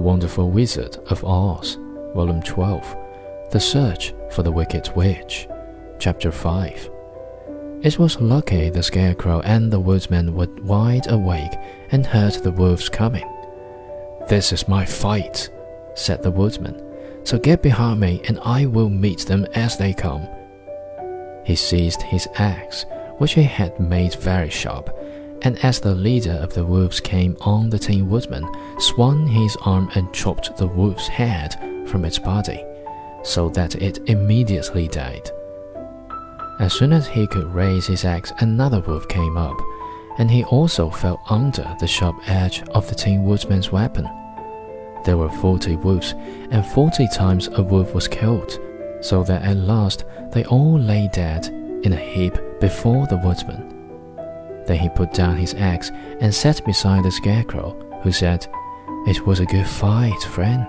Wonderful Wizard of Oz, Volume 12 The Search for the Wicked Witch, Chapter 5. It was lucky the Scarecrow and the Woodsman were wide awake and heard the wolves coming. This is my fight, said the Woodsman, so get behind me and I will meet them as they come. He seized his axe, which he had made very sharp, and as the leader of the wolves came on, the Tin Woodman swung his arm and chopped the wolf's head from its body, so that it immediately died. As soon as he could raise his axe, another wolf came up, and he also fell under the sharp edge of the Tin Woodman's weapon. There were forty wolves, and forty times a wolf was killed, so that at last they all lay dead in a heap before the Woodman. Then he put down his axe and sat beside the Scarecrow, who said, It was a good fight, friend.